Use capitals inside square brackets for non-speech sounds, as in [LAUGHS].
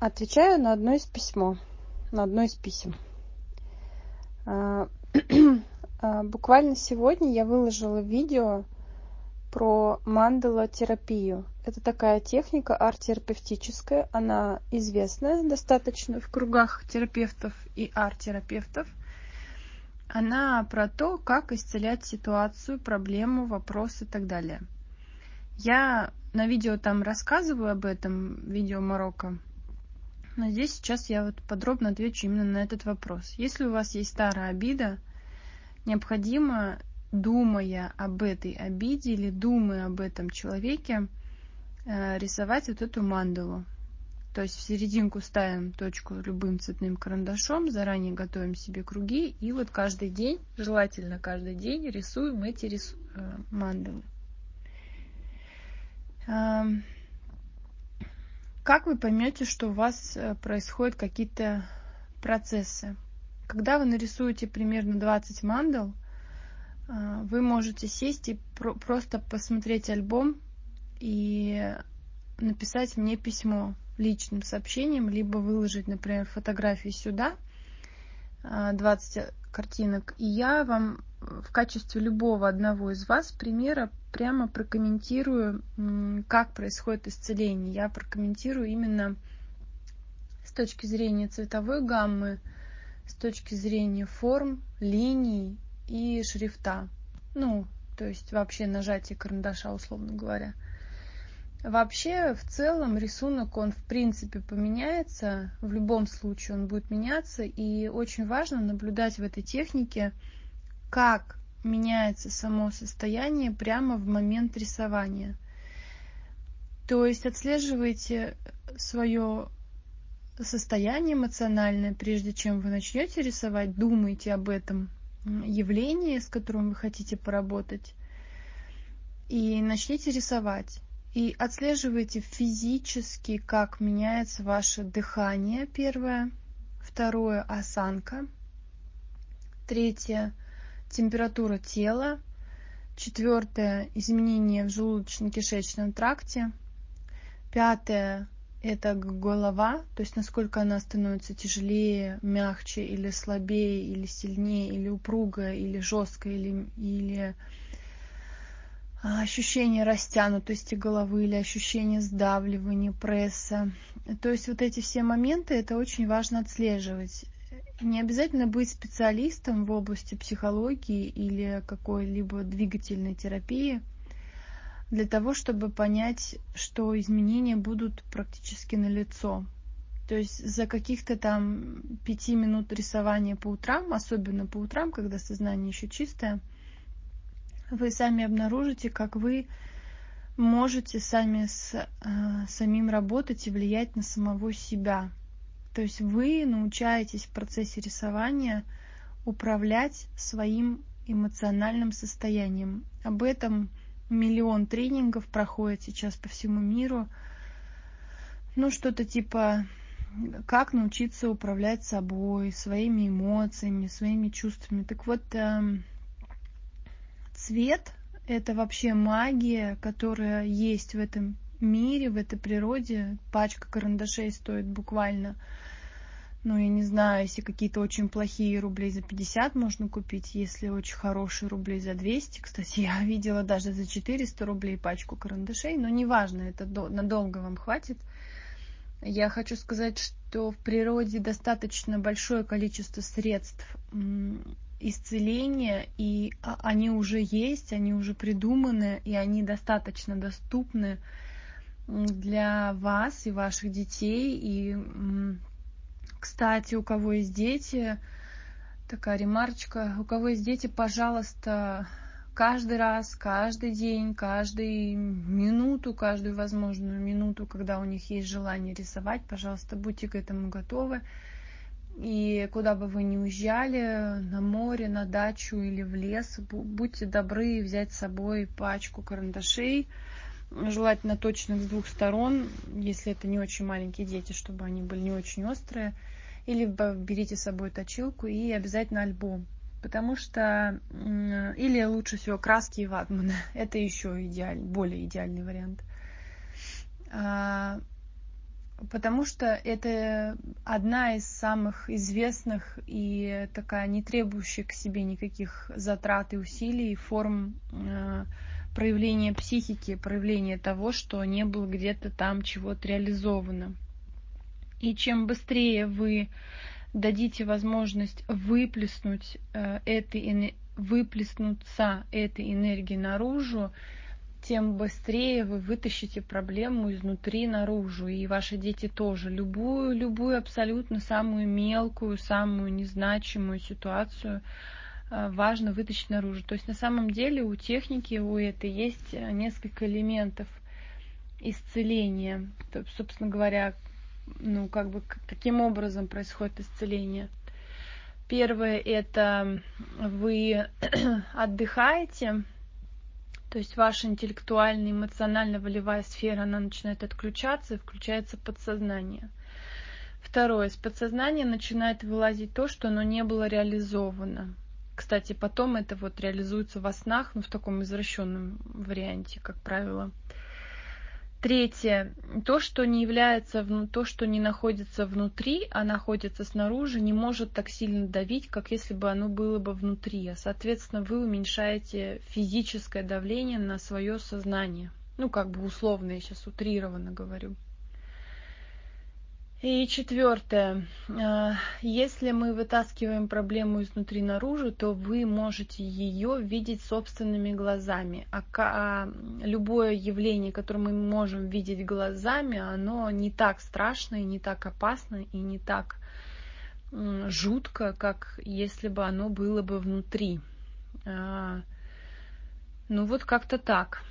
отвечаю на одно из письмо на одно из писем [CLEARS THROAT] буквально сегодня я выложила видео про мандала-терапию. Это такая техника арт-терапевтическая. Она известная достаточно в кругах терапевтов и арт-терапевтов. Она про то, как исцелять ситуацию, проблему, вопрос и так далее. Я на видео там рассказываю об этом, видео Марокко. Но здесь сейчас я вот подробно отвечу именно на этот вопрос. Если у вас есть старая обида, необходимо думая об этой обиде или думая об этом человеке, э, рисовать вот эту мандалу. То есть в серединку ставим точку любым цветным карандашом, заранее готовим себе круги, и вот каждый день, желательно каждый день, рисуем эти рису... Э, мандалы. Как вы поймете, что у вас э, происходят какие-то процессы? Когда вы нарисуете примерно 20 мандал, а, вы можете сесть и про просто посмотреть альбом и написать мне письмо личным сообщением, либо выложить, например, фотографии сюда, 20 а, картинок, и я вам в качестве любого одного из вас примера прямо прокомментирую, как происходит исцеление. Я прокомментирую именно с точки зрения цветовой гаммы, с точки зрения форм, линий и шрифта. Ну, то есть вообще нажатие карандаша, условно говоря. Вообще, в целом, рисунок, он в принципе поменяется, в любом случае он будет меняться, и очень важно наблюдать в этой технике, как меняется само состояние прямо в момент рисования. То есть отслеживайте свое состояние эмоциональное, прежде чем вы начнете рисовать, думайте об этом, явление, с которым вы хотите поработать, и начните рисовать. И отслеживайте физически, как меняется ваше дыхание, первое. Второе – осанка. Третье – температура тела. Четвертое – изменения в желудочно-кишечном тракте. Пятое это голова, то есть насколько она становится тяжелее, мягче или слабее, или сильнее, или упругая, или жесткая, или, или а, ощущение растянутости головы или ощущение сдавливания, пресса. То есть вот эти все моменты, это очень важно отслеживать. Не обязательно быть специалистом в области психологии или какой-либо двигательной терапии – для того, чтобы понять, что изменения будут практически на лицо. То есть за каких-то там пяти минут рисования по утрам, особенно по утрам, когда сознание еще чистое, вы сами обнаружите, как вы можете сами с э, самим работать и влиять на самого себя. То есть вы научаетесь в процессе рисования управлять своим эмоциональным состоянием. Об этом миллион тренингов проходит сейчас по всему миру. Ну, что-то типа как научиться управлять собой, своими эмоциями, своими чувствами. Так вот, эм, цвет — это вообще магия, которая есть в этом мире, в этой природе. Пачка карандашей стоит буквально ну, я не знаю, если какие-то очень плохие рублей за 50 можно купить, если очень хорошие рублей за 200. Кстати, [LAUGHS] я видела даже за 400 рублей пачку карандашей, но неважно, это надолго вам хватит. Я хочу сказать, что в природе достаточно большое количество средств исцеления, и а, они уже есть, они уже придуманы, и они достаточно доступны для вас и ваших детей, и кстати, у кого есть дети, такая ремарочка, у кого есть дети, пожалуйста, каждый раз, каждый день, каждую минуту, каждую возможную минуту, когда у них есть желание рисовать, пожалуйста, будьте к этому готовы. И куда бы вы ни уезжали, на море, на дачу или в лес, будьте добры взять с собой пачку карандашей, желательно точных с двух сторон, если это не очень маленькие дети, чтобы они были не очень острые или берите с собой точилку и обязательно альбом. Потому что, или лучше всего краски и ватманы. [LAUGHS] Это еще идеальный, более идеальный вариант. А, потому что это одна из самых известных и такая не требующая к себе никаких затрат и усилий форм проявления психики, проявления того, что не было где-то там чего-то реализовано. И чем быстрее вы дадите возможность выплеснуть э, этой, выплеснуться этой энергии наружу, тем быстрее вы вытащите проблему изнутри наружу. И ваши дети тоже. Любую, любую абсолютно самую мелкую, самую незначимую ситуацию важно вытащить наружу. То есть на самом деле у техники, у этой есть э, несколько элементов исцеления. То собственно говоря, ну, как бы, каким образом происходит исцеление. Первое – это вы [CLEARS THROAT] отдыхаете, то есть ваша интеллектуальная, эмоционально-волевая сфера, она начинает отключаться и включается подсознание. Второе. С подсознания начинает вылазить то, что оно не было реализовано. Кстати, потом это вот реализуется во снах, но в таком извращенном варианте, как правило. Третье. То, что не является, то, что не находится внутри, а находится снаружи, не может так сильно давить, как если бы оно было бы внутри. А, соответственно, вы уменьшаете физическое давление на свое сознание. Ну, как бы условно, я сейчас утрированно говорю. И четвертое. А, если мы вытаскиваем проблему изнутри наружу, то вы можете ее видеть собственными глазами. А, а любое явление, которое мы можем видеть глазами, оно не так страшно и не так опасно и не так жутко, как если бы оно было бы внутри. А, ну вот как-то так.